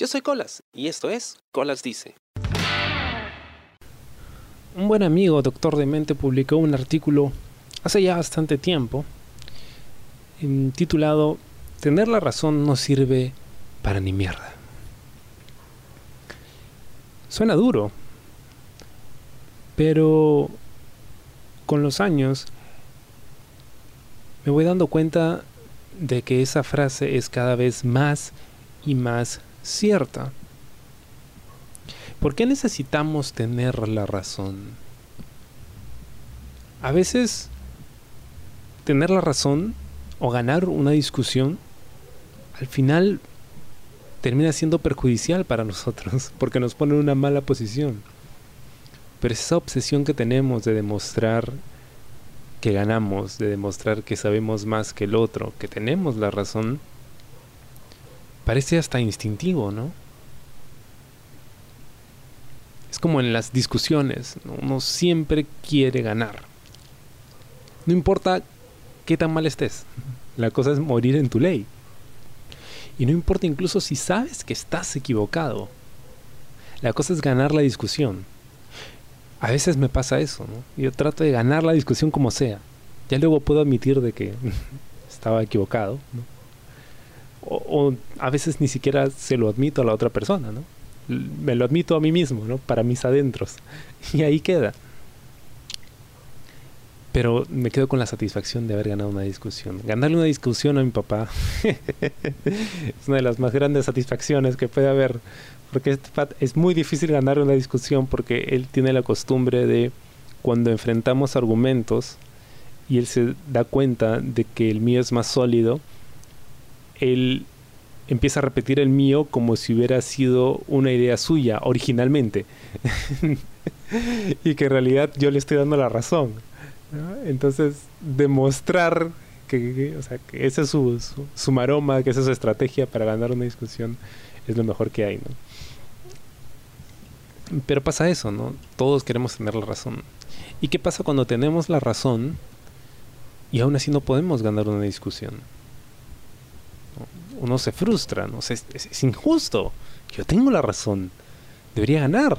Yo soy Colas y esto es Colas Dice. Un buen amigo, doctor de mente, publicó un artículo hace ya bastante tiempo titulado Tener la razón no sirve para ni mierda. Suena duro, pero con los años me voy dando cuenta de que esa frase es cada vez más y más cierta. ¿Por qué necesitamos tener la razón? A veces tener la razón o ganar una discusión al final termina siendo perjudicial para nosotros porque nos pone en una mala posición. Pero esa obsesión que tenemos de demostrar que ganamos, de demostrar que sabemos más que el otro, que tenemos la razón, parece hasta instintivo, ¿no? Es como en las discusiones, uno siempre quiere ganar. No importa qué tan mal estés, la cosa es morir en tu ley. Y no importa incluso si sabes que estás equivocado, la cosa es ganar la discusión. A veces me pasa eso, ¿no? Yo trato de ganar la discusión como sea. Ya luego puedo admitir de que estaba equivocado, ¿no? O, a veces ni siquiera se lo admito a la otra persona, ¿no? Me lo admito a mí mismo, ¿no? Para mis adentros. Y ahí queda. Pero me quedo con la satisfacción de haber ganado una discusión. Ganarle una discusión a mi papá es una de las más grandes satisfacciones que puede haber. Porque es muy difícil ganar una discusión porque él tiene la costumbre de cuando enfrentamos argumentos y él se da cuenta de que el mío es más sólido, él empieza a repetir el mío como si hubiera sido una idea suya originalmente. y que en realidad yo le estoy dando la razón. Entonces, demostrar que, que ese es su, su, maroma, que esa es su estrategia para ganar una discusión, es lo mejor que hay. ¿no? Pero pasa eso, ¿no? Todos queremos tener la razón. ¿Y qué pasa cuando tenemos la razón y aún así no podemos ganar una discusión? Uno se frustra, ¿no? es, injusto. Yo tengo la razón. Debería ganar.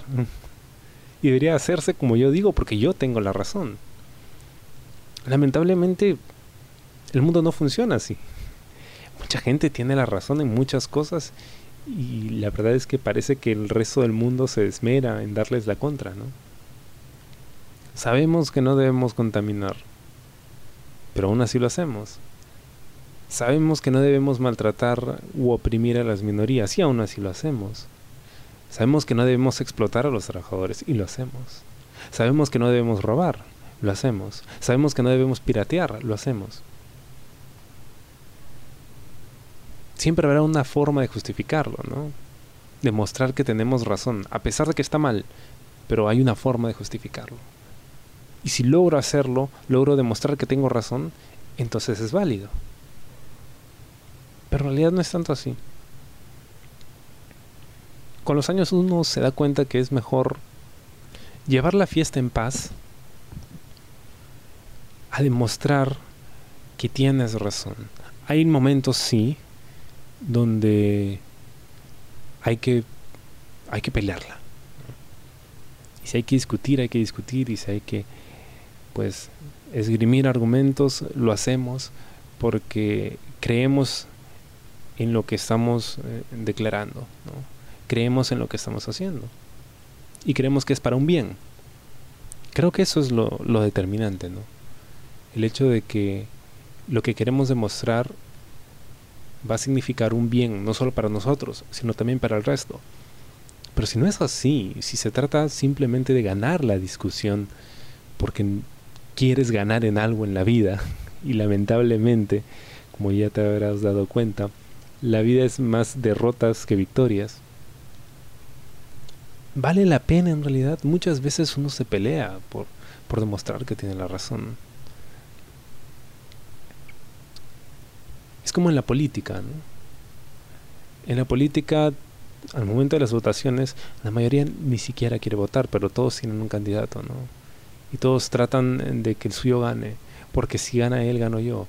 Y debería hacerse como yo digo porque yo tengo la razón. Lamentablemente, el mundo no funciona así. Mucha gente tiene la razón en muchas cosas y la verdad es que parece que el resto del mundo se esmera en darles la contra, ¿no? Sabemos que no debemos contaminar, pero aún así lo hacemos. Sabemos que no debemos maltratar u oprimir a las minorías y aún así lo hacemos. Sabemos que no debemos explotar a los trabajadores y lo hacemos. Sabemos que no debemos robar, lo hacemos. Sabemos que no debemos piratear, lo hacemos. Siempre habrá una forma de justificarlo, ¿no? Demostrar que tenemos razón, a pesar de que está mal, pero hay una forma de justificarlo. Y si logro hacerlo, logro demostrar que tengo razón, entonces es válido. Pero en realidad no es tanto así. Con los años uno se da cuenta que es mejor llevar la fiesta en paz a demostrar que tienes razón. Hay momentos, sí, donde hay que, hay que pelearla. Y si hay que discutir, hay que discutir. Y si hay que, pues, esgrimir argumentos, lo hacemos porque creemos en lo que estamos eh, declarando, creemos en lo que estamos haciendo y creemos que es para un bien. Creo que eso es lo, lo determinante, ¿no? El hecho de que lo que queremos demostrar va a significar un bien, no solo para nosotros, sino también para el resto. Pero si no es así, si se trata simplemente de ganar la discusión porque quieres ganar en algo en la vida, y lamentablemente, como ya te habrás dado cuenta, la vida es más derrotas que victorias. Vale la pena en realidad. Muchas veces uno se pelea por, por demostrar que tiene la razón. Es como en la política, ¿no? En la política, al momento de las votaciones, la mayoría ni siquiera quiere votar, pero todos tienen un candidato, ¿no? Y todos tratan de que el suyo gane, porque si gana él, gano yo.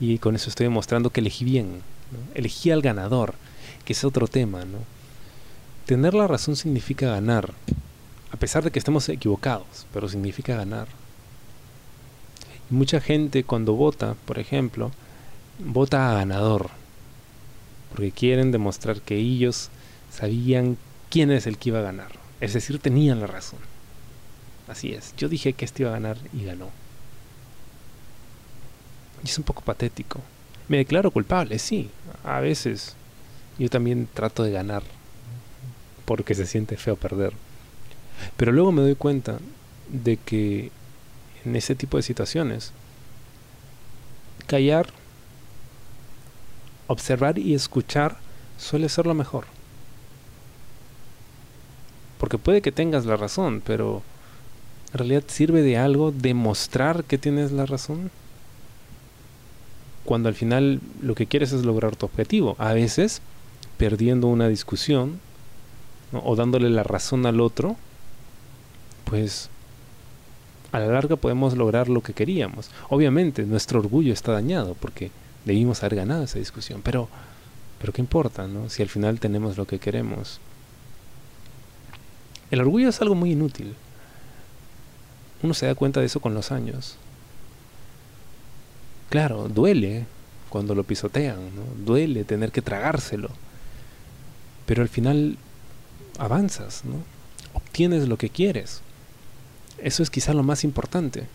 Y con eso estoy demostrando que elegí bien, Elegí al ganador, que es otro tema, ¿no? tener la razón significa ganar, a pesar de que estemos equivocados, pero significa ganar. Mucha gente cuando vota, por ejemplo, vota a ganador, porque quieren demostrar que ellos sabían quién es el que iba a ganar, es decir, tenían la razón. Así es, yo dije que este iba a ganar y ganó. Y es un poco patético. Me declaro culpable, sí, a veces. Yo también trato de ganar porque se siente feo perder. Pero luego me doy cuenta de que en ese tipo de situaciones, callar, observar y escuchar suele ser lo mejor. Porque puede que tengas la razón, pero ¿en realidad sirve de algo demostrar que tienes la razón? Cuando al final lo que quieres es lograr tu objetivo. A veces, perdiendo una discusión, o dándole la razón al otro, pues a la larga podemos lograr lo que queríamos. Obviamente nuestro orgullo está dañado porque debimos haber ganado esa discusión, pero pero qué importa, ¿no? Si al final tenemos lo que queremos. El orgullo es algo muy inútil. Uno se da cuenta de eso con los años. Claro, duele cuando lo pisotean. Duele tener que tragárselo. Pero al final avanzas, ¿no? Obtienes lo que quieres. Eso es quizá lo más importante.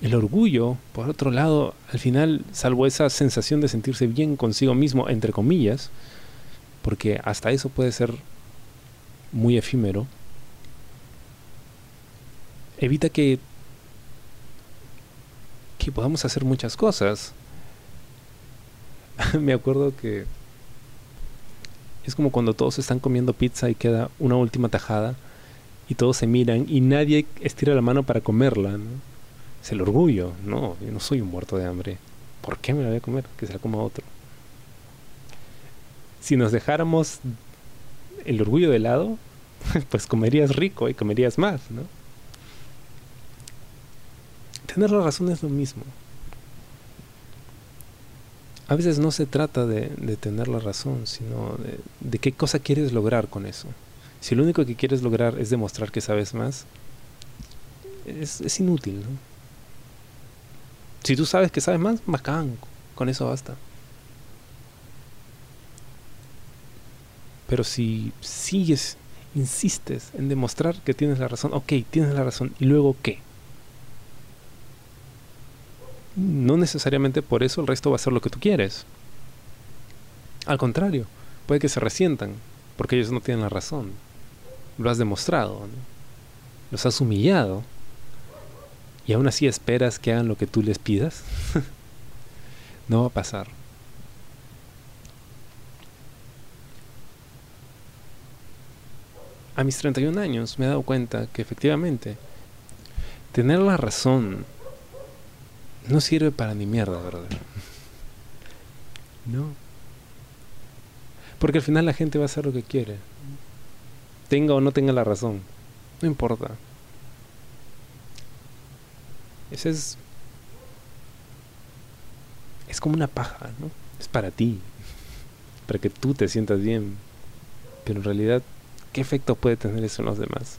El orgullo, por otro lado, al final, salvo esa sensación de sentirse bien consigo mismo, entre comillas, porque hasta eso puede ser muy efímero, evita que, que podamos hacer muchas cosas. Me acuerdo que es como cuando todos están comiendo pizza y queda una última tajada y todos se miran y nadie estira la mano para comerla. ¿no? Es el orgullo. No, yo no soy un muerto de hambre. ¿Por qué me la voy a comer? Que se la coma otro. Si nos dejáramos el orgullo de lado, pues comerías rico y comerías más, ¿no? Tener la razón es lo mismo a veces no se trata de, tener la razón, sino de, qué cosa quieres lograr con eso. Si lo único que quieres lograr es demostrar que sabes más, es, inútil, ¿no? Si tú sabes que sabes más, bacán, con eso basta. Pero si sigues, insistes en demostrar que tienes la razón, ok, tienes la razón, ¿y luego qué? No necesariamente por eso el resto va a ser lo que tú quieres. Al contrario, puede que se resientan, porque ellos no tienen la razón. Lo has demostrado, los has humillado, y aún así esperas que hagan lo que tú les pidas. no va a pasar. A mis 31 años me he dado cuenta que efectivamente tener la razón no sirve para ni mierda, ¿verdad? No. Porque al final la gente va a hacer lo que quiere. Tenga o no tenga la razón. No importa. Ese es... Es como una paja, ¿no? Es para ti. Para que tú te sientas bien. Pero en realidad, ¿qué efecto puede tener eso en los demás?